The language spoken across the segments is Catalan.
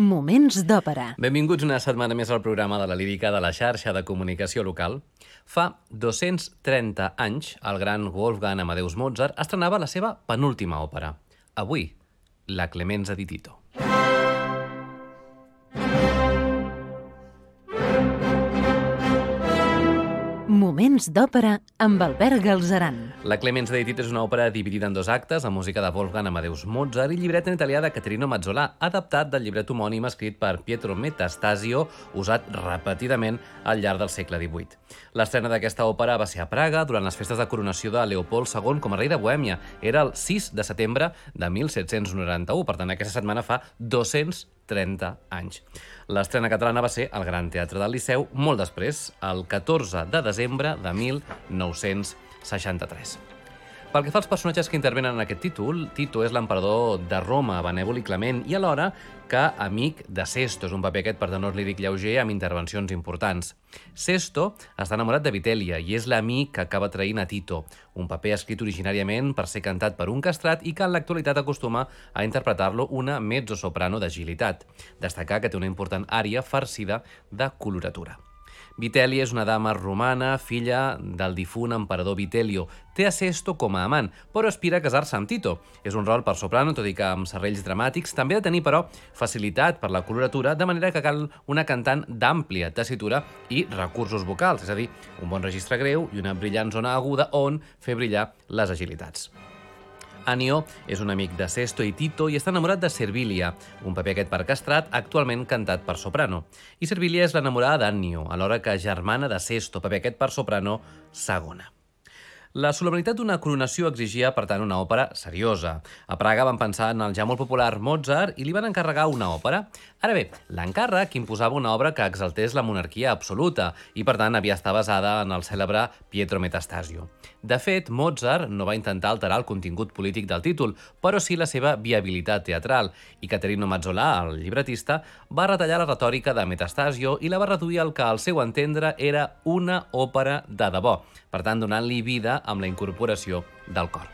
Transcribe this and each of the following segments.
Moments d'òpera. Benvinguts una setmana més al programa de la lírica de la xarxa de comunicació local. Fa 230 anys, el gran Wolfgang Amadeus Mozart estrenava la seva penúltima òpera. Avui, la Clemenza di Tito. Moments d'òpera amb Albert Galzeran. La Clemenza di Tito és una òpera dividida en dos actes, amb música de Wolfgang Amadeus Mozart i llibret en italià de Caterino Mazzolà, adaptat del llibret homònim escrit per Pietro Metastasio, usat repetidament al llarg del segle XVIII. L'estrena d'aquesta òpera va ser a Praga durant les festes de coronació de Leopold II com a rei de Bohèmia. Era el 6 de setembre de 1791, per tant aquesta setmana fa 230 anys. L'estrena catalana va ser al Gran Teatre del Liceu molt després, el 14 de desembre de 1963. Pel que fa als personatges que intervenen en aquest títol, Tito és l'emperador de Roma, benèvol i clement, i alhora que amic de Sesto. És un paper aquest per tenor líric lleuger amb intervencions importants. Sesto està enamorat de Vitelia i és l'amic que acaba traint a Tito, un paper escrit originàriament per ser cantat per un castrat i que en l'actualitat acostuma a interpretar-lo una mezzosoprano d'agilitat. Destacar que té una important àrea farcida de coloratura. Vitelli és una dama romana, filla del difunt emperador Vitelio. Té a Sesto com a amant, però aspira a casar-se amb Tito. És un rol per soprano, tot i que amb serrells dramàtics. També ha de tenir, però, facilitat per la coloratura, de manera que cal una cantant d'àmplia tessitura i recursos vocals, és a dir, un bon registre greu i una brillant zona aguda on fer brillar les agilitats. Anio és un amic de Sesto i Tito i està enamorat de Servilia, un paper aquest per castrat, actualment cantat per soprano. I Servilia és l'enamorada d'Annio, alhora que germana de Sesto, paper aquest per soprano, segona. La solemnitat d'una coronació exigia, per tant, una òpera seriosa. A Praga van pensar en el ja molt popular Mozart i li van encarregar una òpera. Ara bé, l'encàrrec imposava una obra que exaltés la monarquia absoluta i, per tant, havia estar basada en el cèlebre Pietro Metastasio. De fet, Mozart no va intentar alterar el contingut polític del títol, però sí la seva viabilitat teatral, i Caterino Mazzolà, el llibretista, va retallar la retòrica de Metastasio i la va reduir al que, al seu entendre, era una òpera de debò, per tant, donant-li vida amb la incorporació del cor.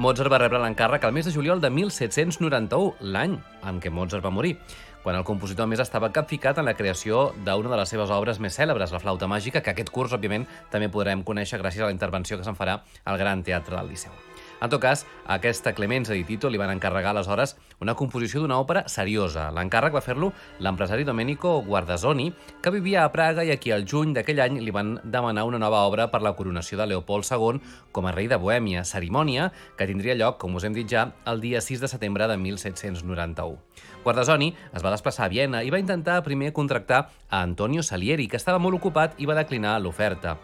Mozart va rebre l'encàrrec el mes de juliol de 1791, l'any en què Mozart va morir, quan el compositor més estava capficat en la creació d'una de les seves obres més cèlebres, la flauta màgica, que aquest curs, òbviament, també podrem conèixer gràcies a la intervenció que se'n farà al Gran Teatre del Liceu. En tot cas, a aquesta Clemenza di Tito li van encarregar aleshores una composició d'una òpera seriosa. L'encàrrec va fer-lo l'empresari Domenico Guardasoni, que vivia a Praga i aquí al juny d'aquell any li van demanar una nova obra per la coronació de Leopold II com a rei de Bohèmia, cerimònia que tindria lloc, com us hem dit ja, el dia 6 de setembre de 1791. Guardasoni es va desplaçar a Viena i va intentar primer contractar a Antonio Salieri, que estava molt ocupat i va declinar l'oferta.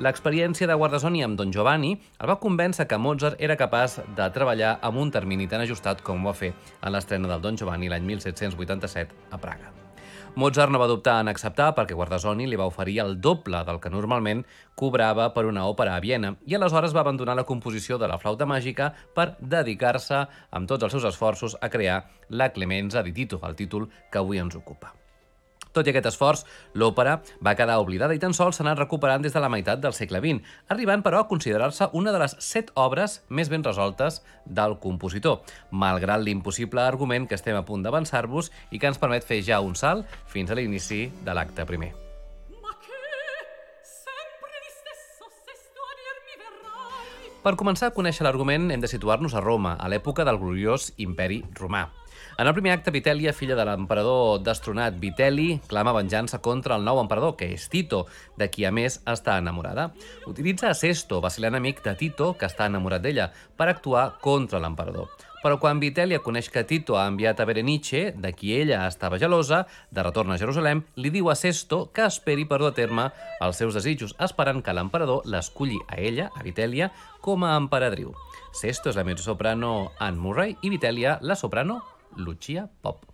L'experiència de Guardasoni amb Don Giovanni el va convèncer que Mozart era capaç de treballar amb un termini tan ajustat com ho va fer en l'estrena del Don Giovanni l'any 1787 a Praga. Mozart no va dubtar en acceptar perquè Guardasoni li va oferir el doble del que normalment cobrava per una òpera a Viena i aleshores va abandonar la composició de la flauta màgica per dedicar-se amb tots els seus esforços a crear la Clemenza di Tito, el títol que avui ens ocupa. Tot i aquest esforç, l'òpera va quedar oblidada i tan sols s'ha anat recuperant des de la meitat del segle XX, arribant però a considerar-se una de les set obres més ben resoltes del compositor, malgrat l'impossible argument que estem a punt d'avançar-vos i que ens permet fer ja un salt fins a l'inici de l'acte primer. Per començar a conèixer l'argument hem de situar-nos a Roma, a l'època del gloriós imperi romà. En el primer acte, Vitèlia, filla de l'emperador destronat Viteli, clama venjança contra el nou emperador, que és Tito, de qui a més està enamorada. Utilitza a Sesto, vacilant amic de Tito, que està enamorat d'ella, per actuar contra l'emperador. Però quan Vitèlia coneix que Tito ha enviat a Berenice, de qui ella estava gelosa, de retorn a Jerusalem, li diu a Sesto que esperi per dur a terme els seus desitjos, esperant que l'emperador l'esculli a ella, a Vitèlia, com a emperadriu. Sesto és la mezzosoprano Anne Murray i Vitèlia la soprano Lucia Pop.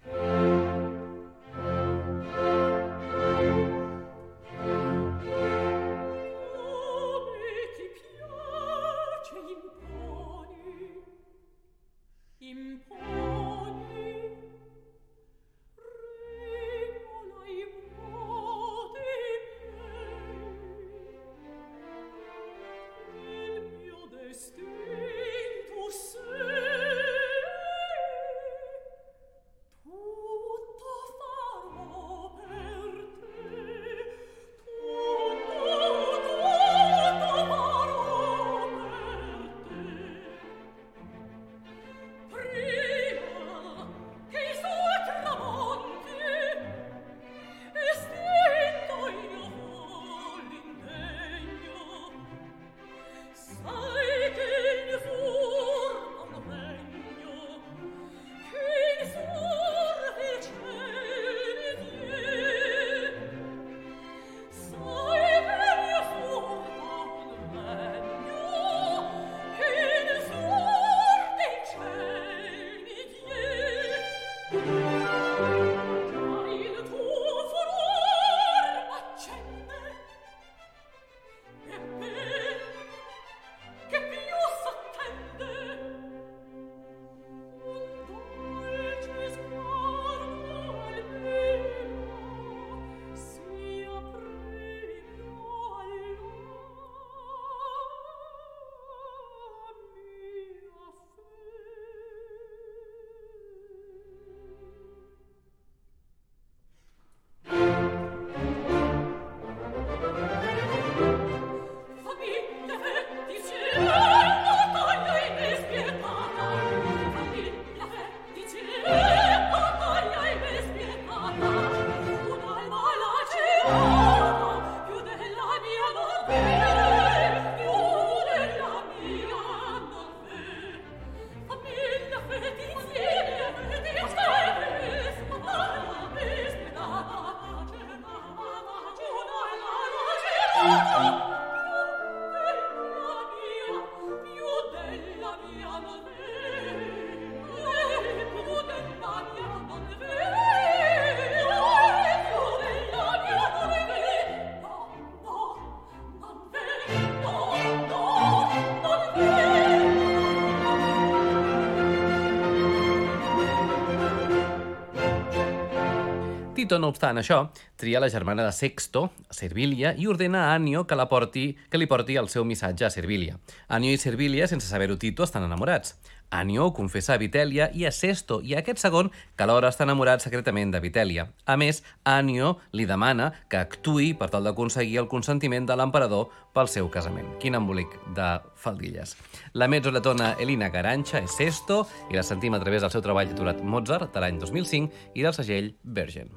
Tito, no obstant això, tria la germana de Sexto, Servilia, i ordena a Anio que, la porti, que li porti el seu missatge a Servilia. Anio i Servilia, sense saber-ho Tito, estan enamorats. Anio confessa a Vitèlia i a Sesto, i a aquest segon que alhora està enamorat secretament de Vitèlia. A més, Anio li demana que actui per tal d'aconseguir el consentiment de l'emperador pel seu casament. Quin embolic de faldilles. La mezzoletona Elina Garancha és Sesto i la sentim a través del seu treball titulat Mozart de l'any 2005 i del segell Virgin.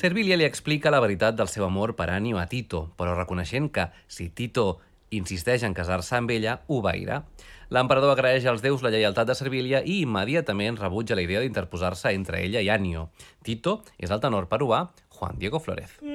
Servilia li explica la veritat del seu amor per Anio a Tito, però reconeixent que, si Tito insisteix en casar-se amb ella, obeirà. L'emperador agraeix als déus la lleialtat de Servilia i immediatament rebutja la idea d'interposar-se entre ella i Anio. Tito és el tenor peruà Juan Diego Flórez. El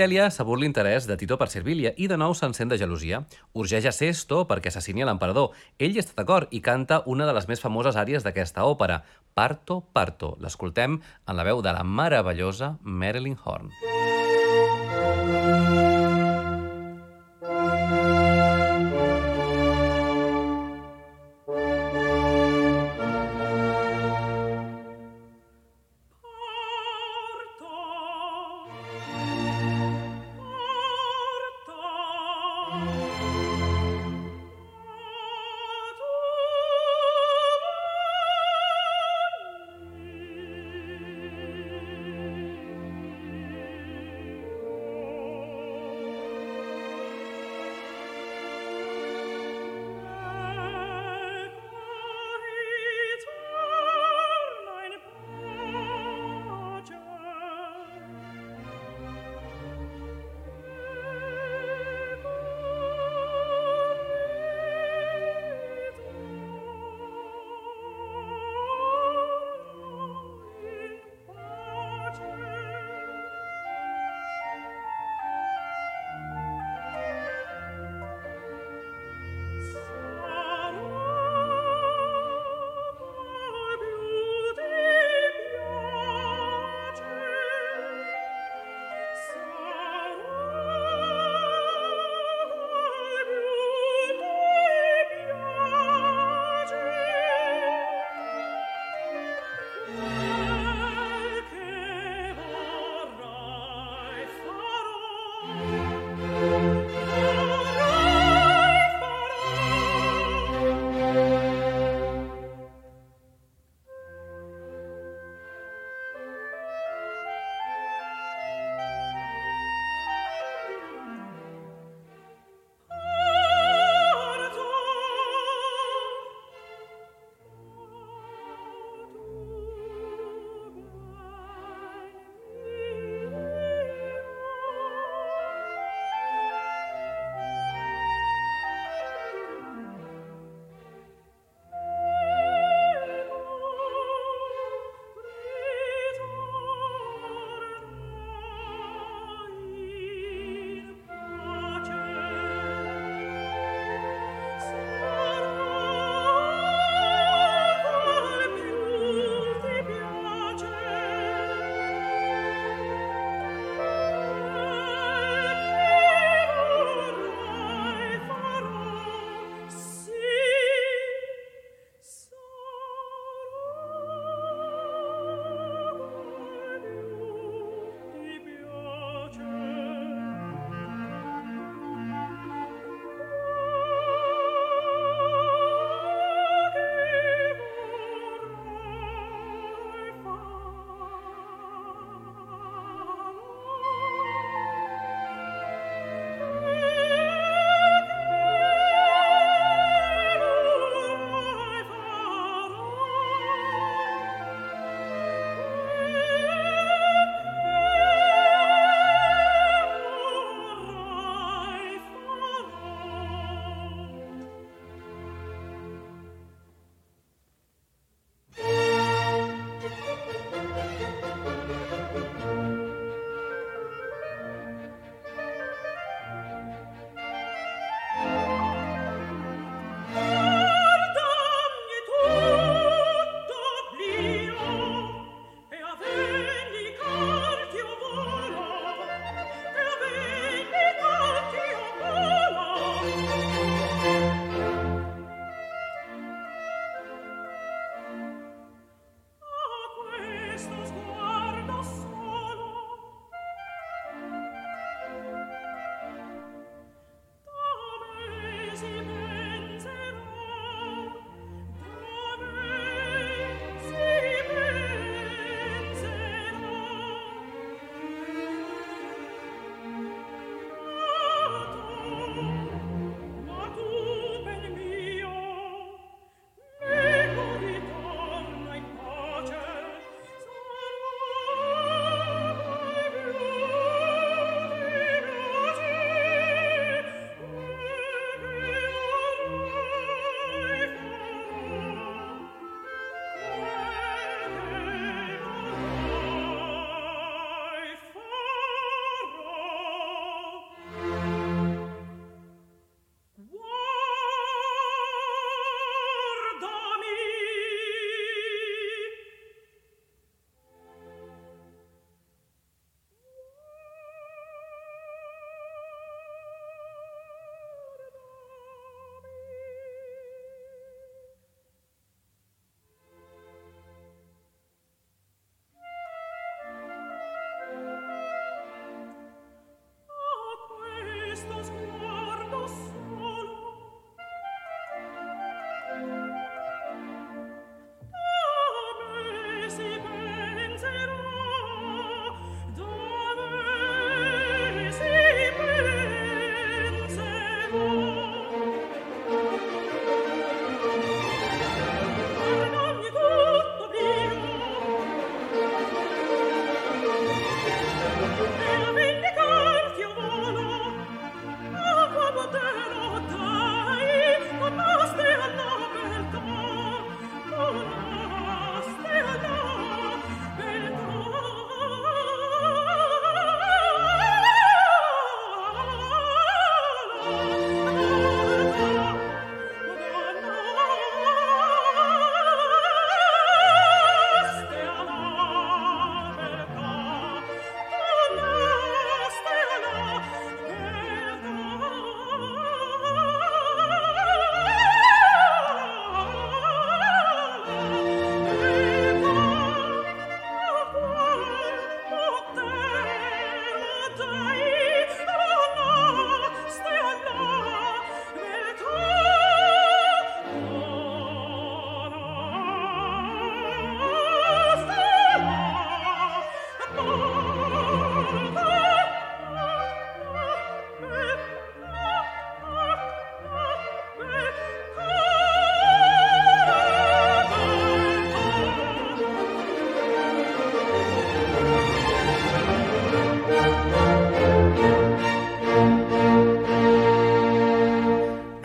Vitèlia sabut l'interès de Tito per Servilia i de nou s'encén de gelosia. Urgeix a Sesto perquè assassini l'emperador. Ell hi està d'acord i canta una de les més famoses àries d'aquesta òpera, Parto, Parto. L'escoltem en la veu de la meravellosa Marilyn Horne. Ecco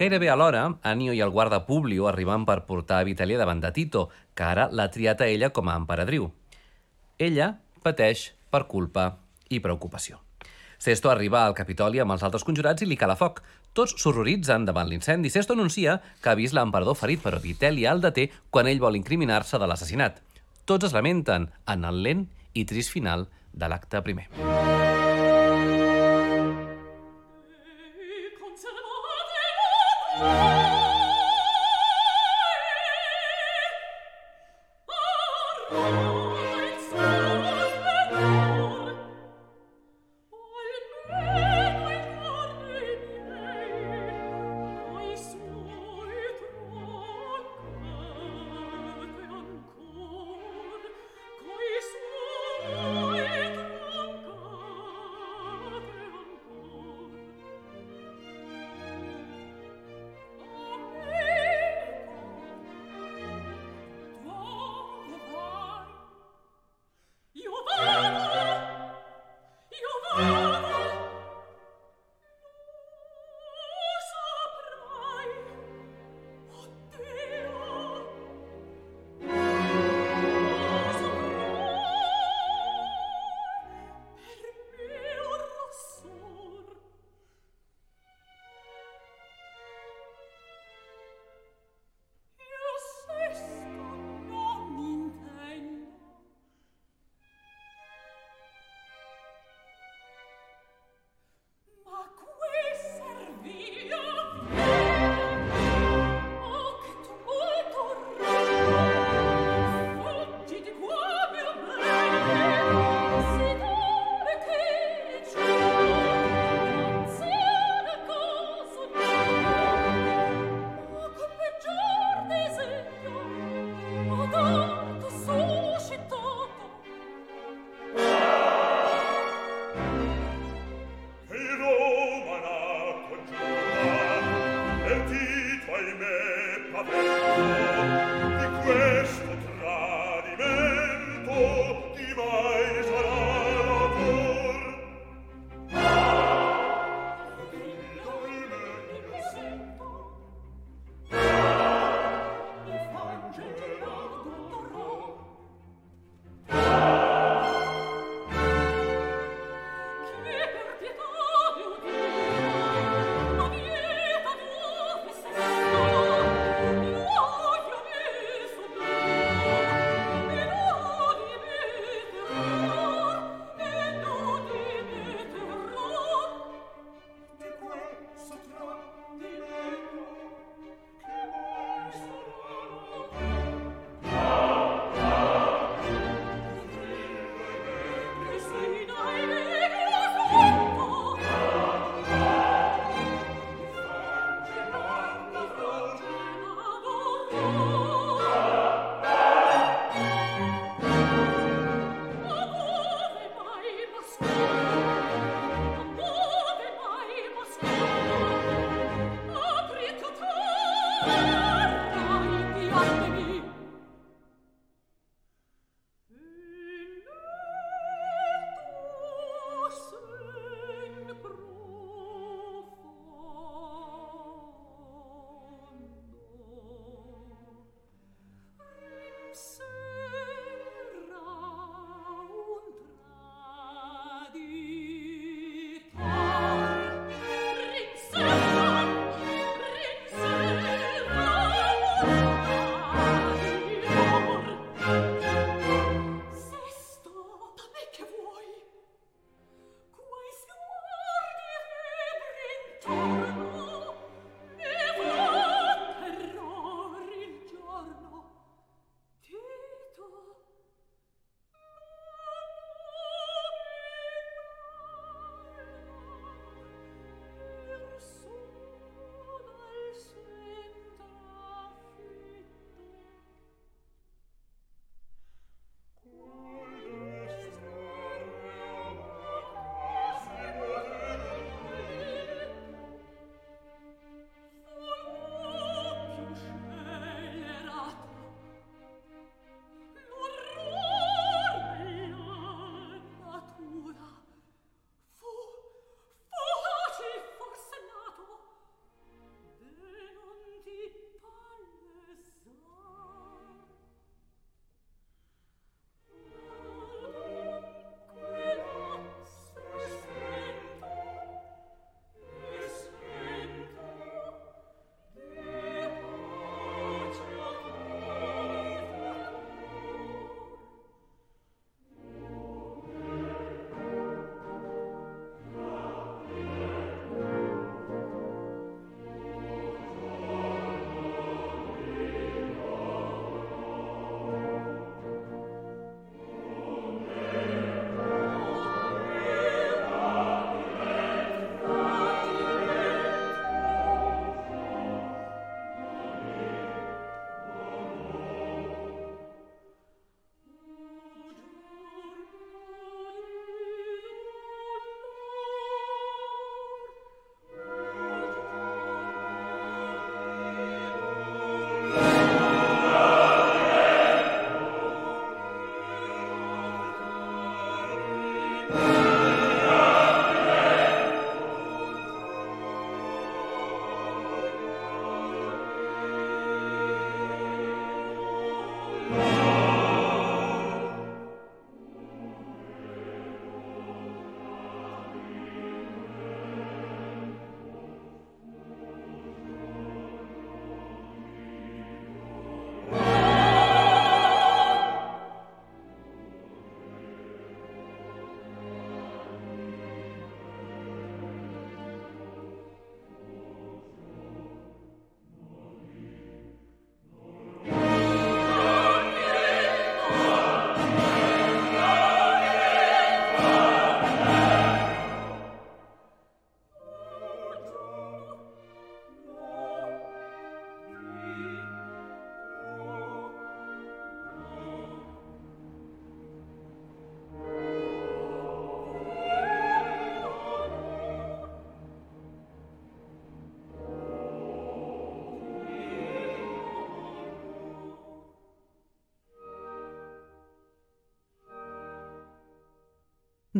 Gairebé alhora, Anio i el guarda Publio arriben per portar a Vitalia davant de Tito, que ara l'ha triat a ella com a emperadriu. Ella pateix per culpa i preocupació. Sesto arriba al Capitoli amb els altres conjurats i li cala foc. Tots s'horroritzen davant l'incendi. Sesto anuncia que ha vist l'emperador ferit, però Vitelia el deté quan ell vol incriminar-se de l'assassinat. Tots es lamenten en el lent i trist final de l'acte primer.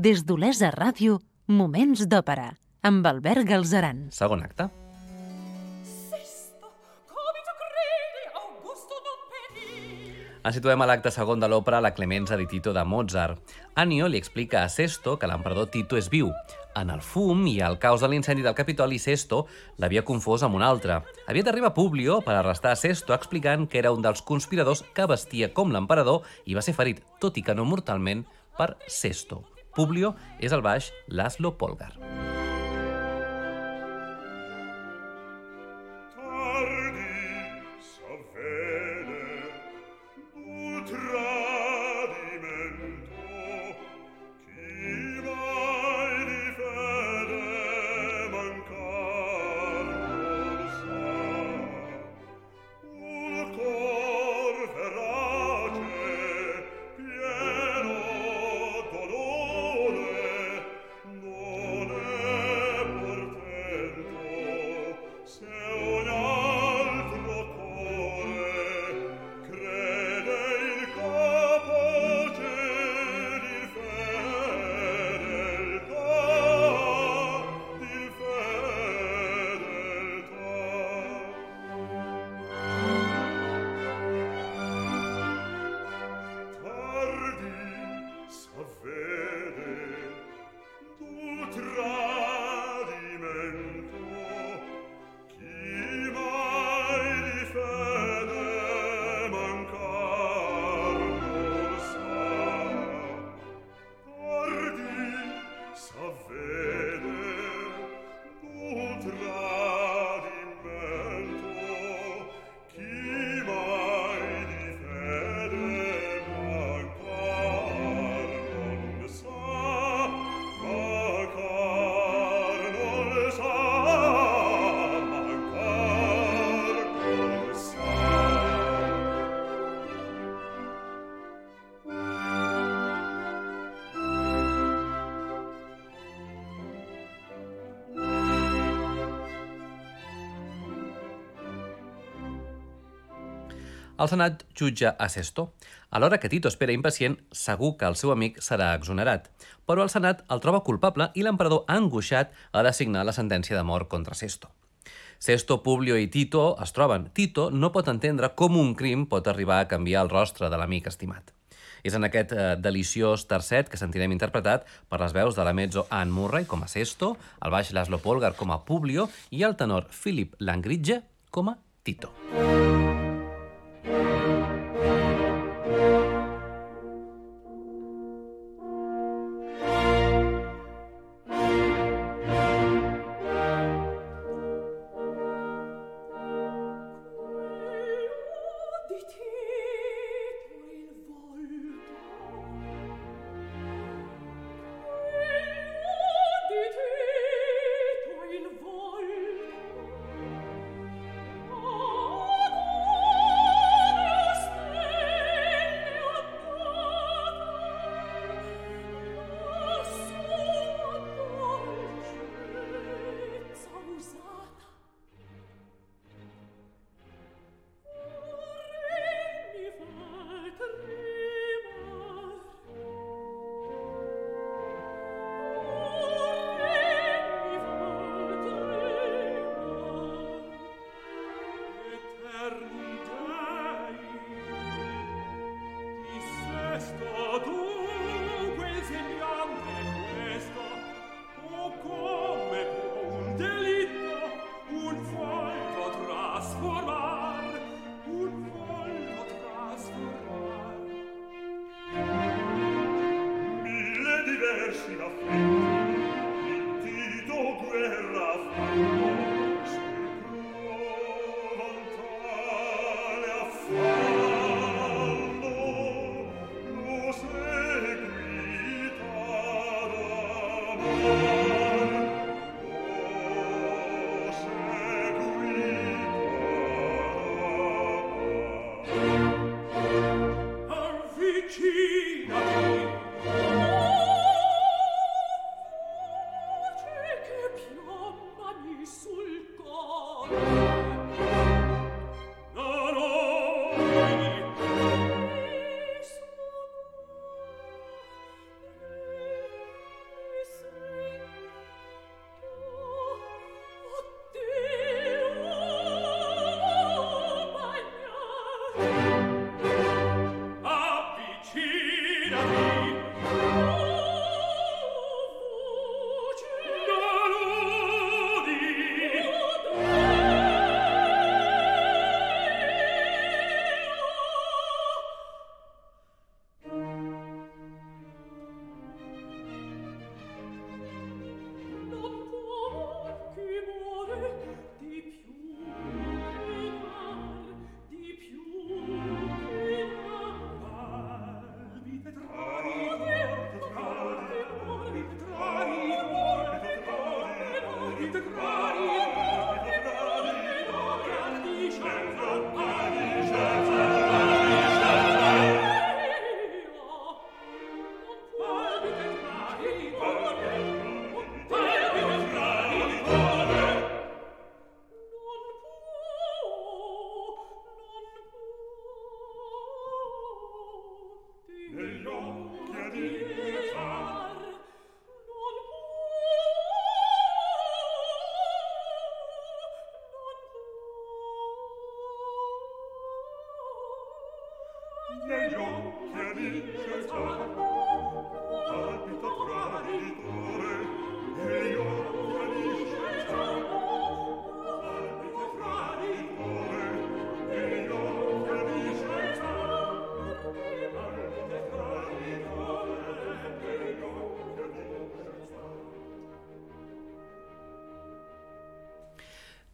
Des d'Olesa Ràdio, Moments d'Òpera, amb Albert Galzeran. Segon acte. Sesto, come tu credi, Augusto non pedì. Ens situem a l'acte segon de l'òpera La Clemenza di Tito de Mozart. Annio li explica a Sesto que l'emperador Tito és viu. En el fum i al caos de l'incendi del Capitoli, Sesto l'havia confós amb un altre. Havia d'arribar Publio per arrestar Sesto explicant que era un dels conspiradors que vestia com l'emperador i va ser ferit, tot i que no mortalment, per Sesto. Publio és el baix Laszlo Polgar. El Senat jutja a Sesto. Alhora que Tito espera impacient, segur que el seu amic serà exonerat. Però el Senat el troba culpable i l'emperador, angoixat, ha de signar la sentència de mort contra Sesto. Sesto, Publio i Tito es troben. Tito no pot entendre com un crim pot arribar a canviar el rostre de l'amic estimat. És en aquest eh, deliciós tercet que sentirem interpretat per les veus de la mezzo Anne Murray com a Sesto, el baix Laszlo Polgar com a Publio i el tenor Philip Langridge com a Tito. Di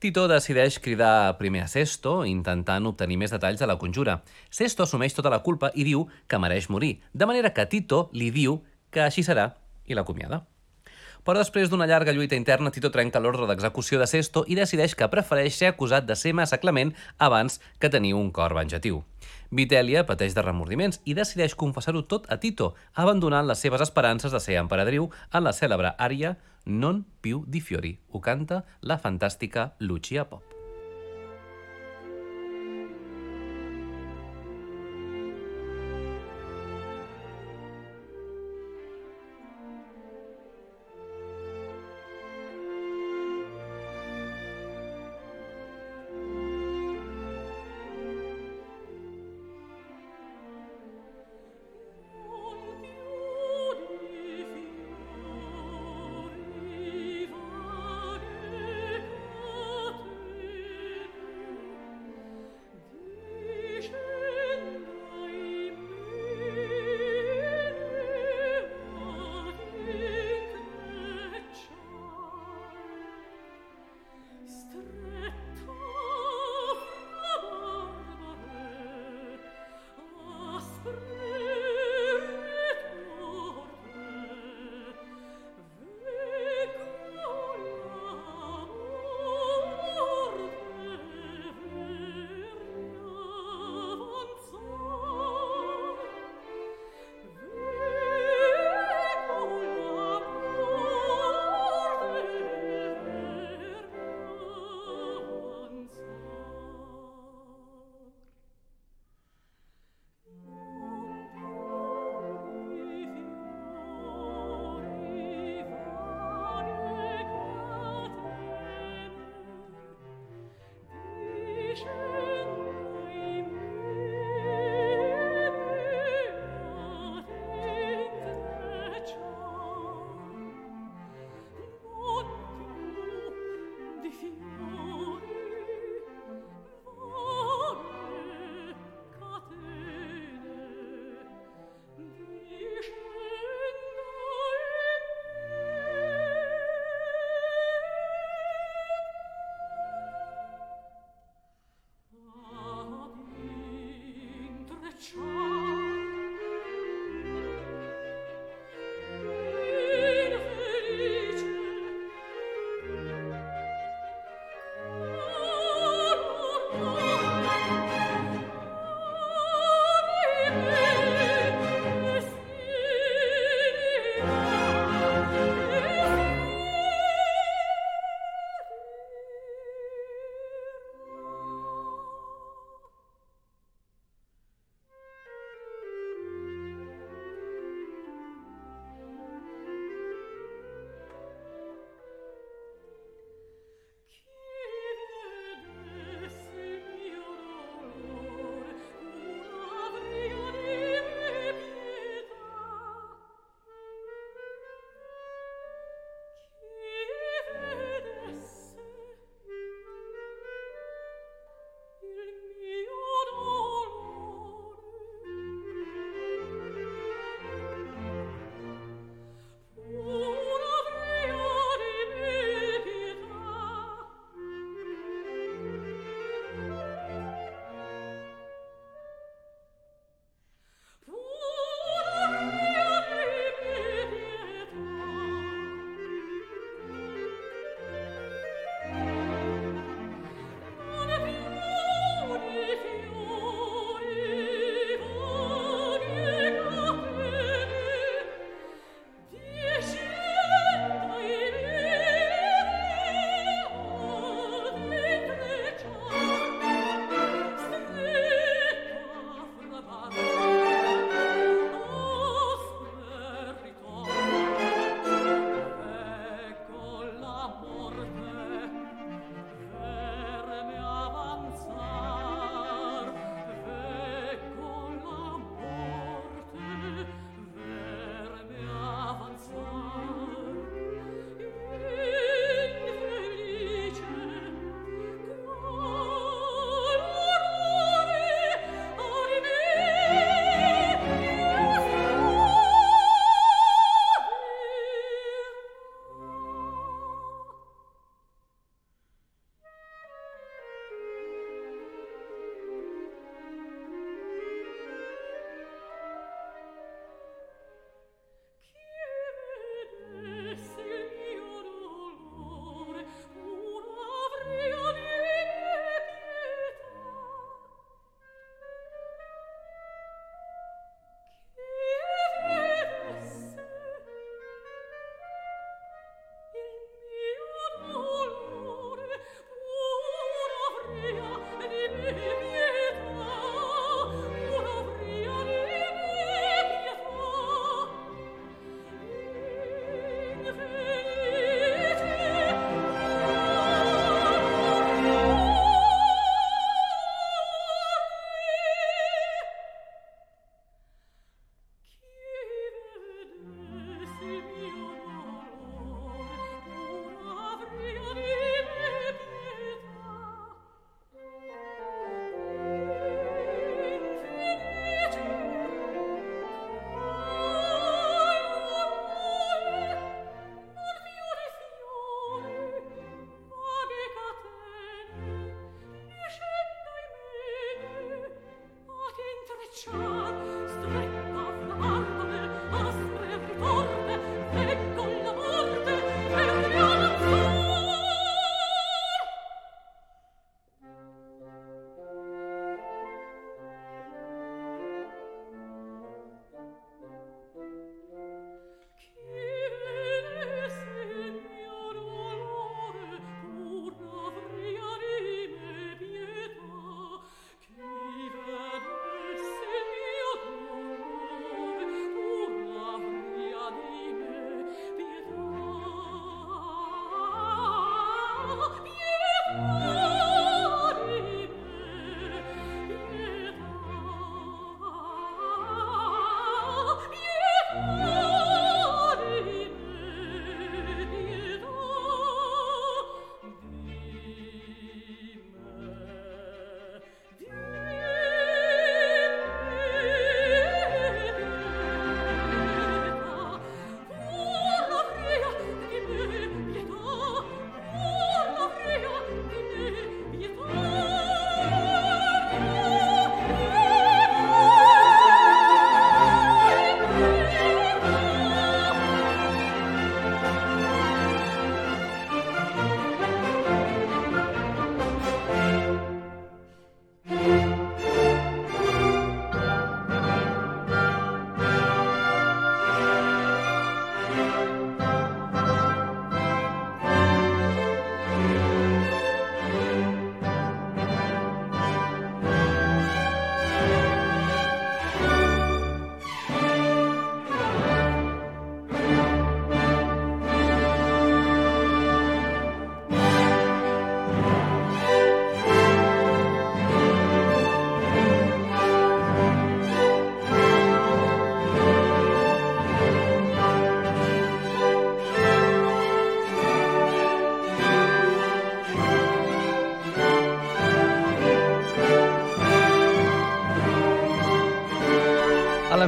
Tito decideix cridar primer a Sesto, intentant obtenir més detalls de la conjura. Sesto assumeix tota la culpa i diu que mereix morir, de manera que Tito li diu que així serà i l'acomiada. Però després d'una llarga lluita interna, Tito trenca l'ordre d'execució de Sesto i decideix que prefereix ser acusat de ser massa clement abans que tenir un cor venjatiu. Vitèlia pateix de remordiments i decideix confessar-ho tot a Tito, abandonant les seves esperances de ser emperadriu en la cèlebre ària Non più di fiori. Ho canta la fantàstica Lucia Pop.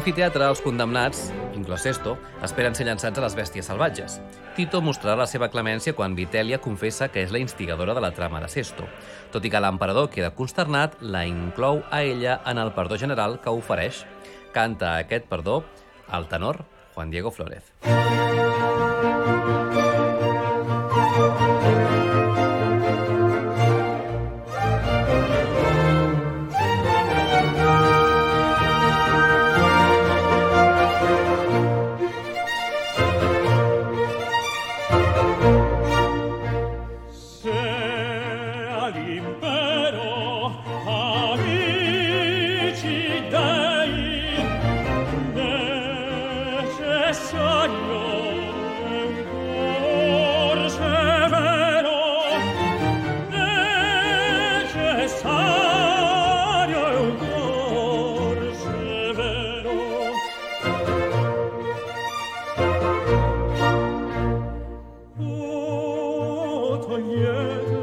L'amfiteatre, els condemnats, inclòs Sesto, esperen ser llançats a les bèsties salvatges. Tito mostrarà la seva clemència quan Vitelia confessa que és la instigadora de la trama de Sesto. Tot i que l'emperador queda consternat, la inclou a ella en el perdó general que ofereix. Canta aquest perdó el tenor Juan Diego Flórez. Se atelier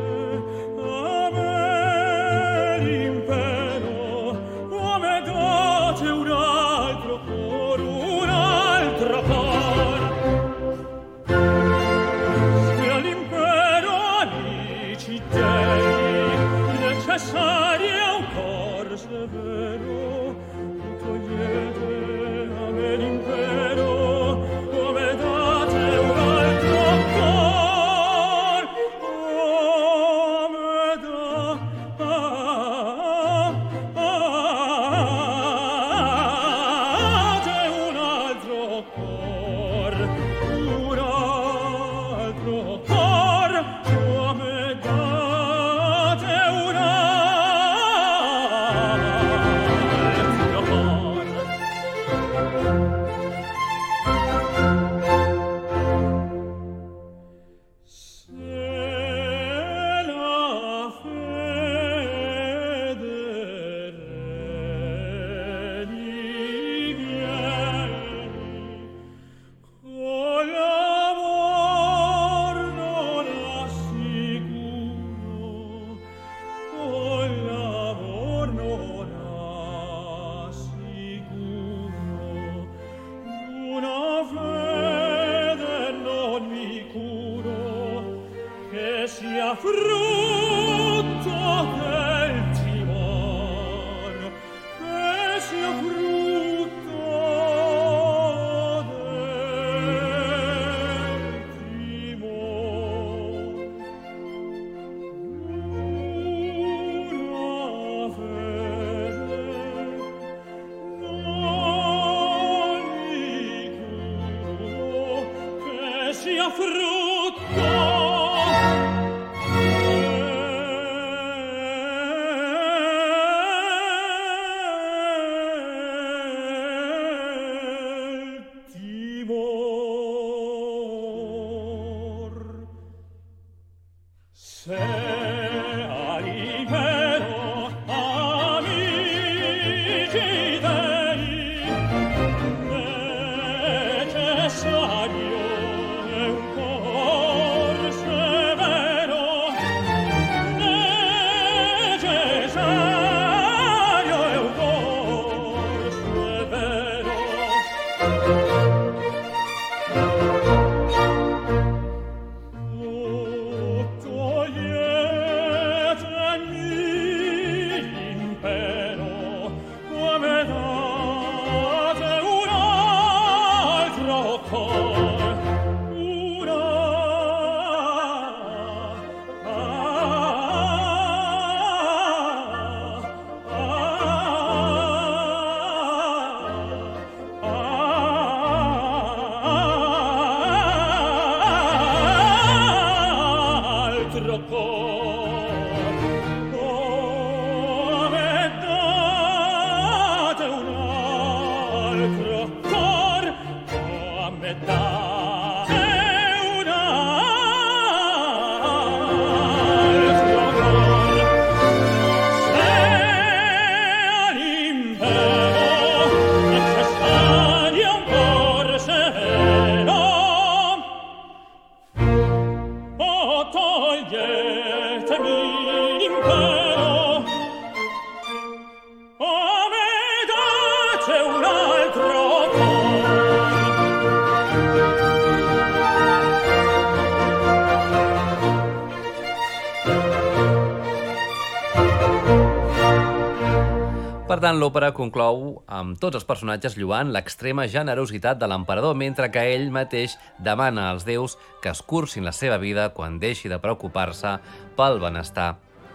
l'òpera conclou amb tots els personatges lluant l'extrema generositat de l'emperador, mentre que ell mateix demana als déus que escurcin la seva vida quan deixi de preocupar-se pel benestar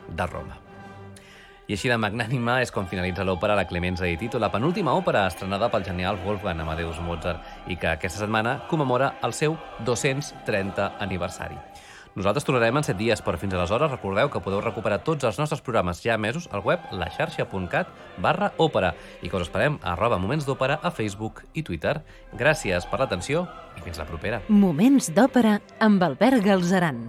de Roma. I així de magnànima és com finalitza l'òpera La Clemenza di Tito, la penúltima òpera estrenada pel genial Wolfgang Amadeus Mozart i que aquesta setmana commemora el seu 230 aniversari. Nosaltres tornarem en 7 dies, però fins aleshores recordeu que podeu recuperar tots els nostres programes ja emesos al web laxarxa.cat barra òpera i que us esperem a arroba Moments d'Òpera a Facebook i Twitter. Gràcies per l'atenció i fins la propera. Moments d'òpera amb Albert Galzeran.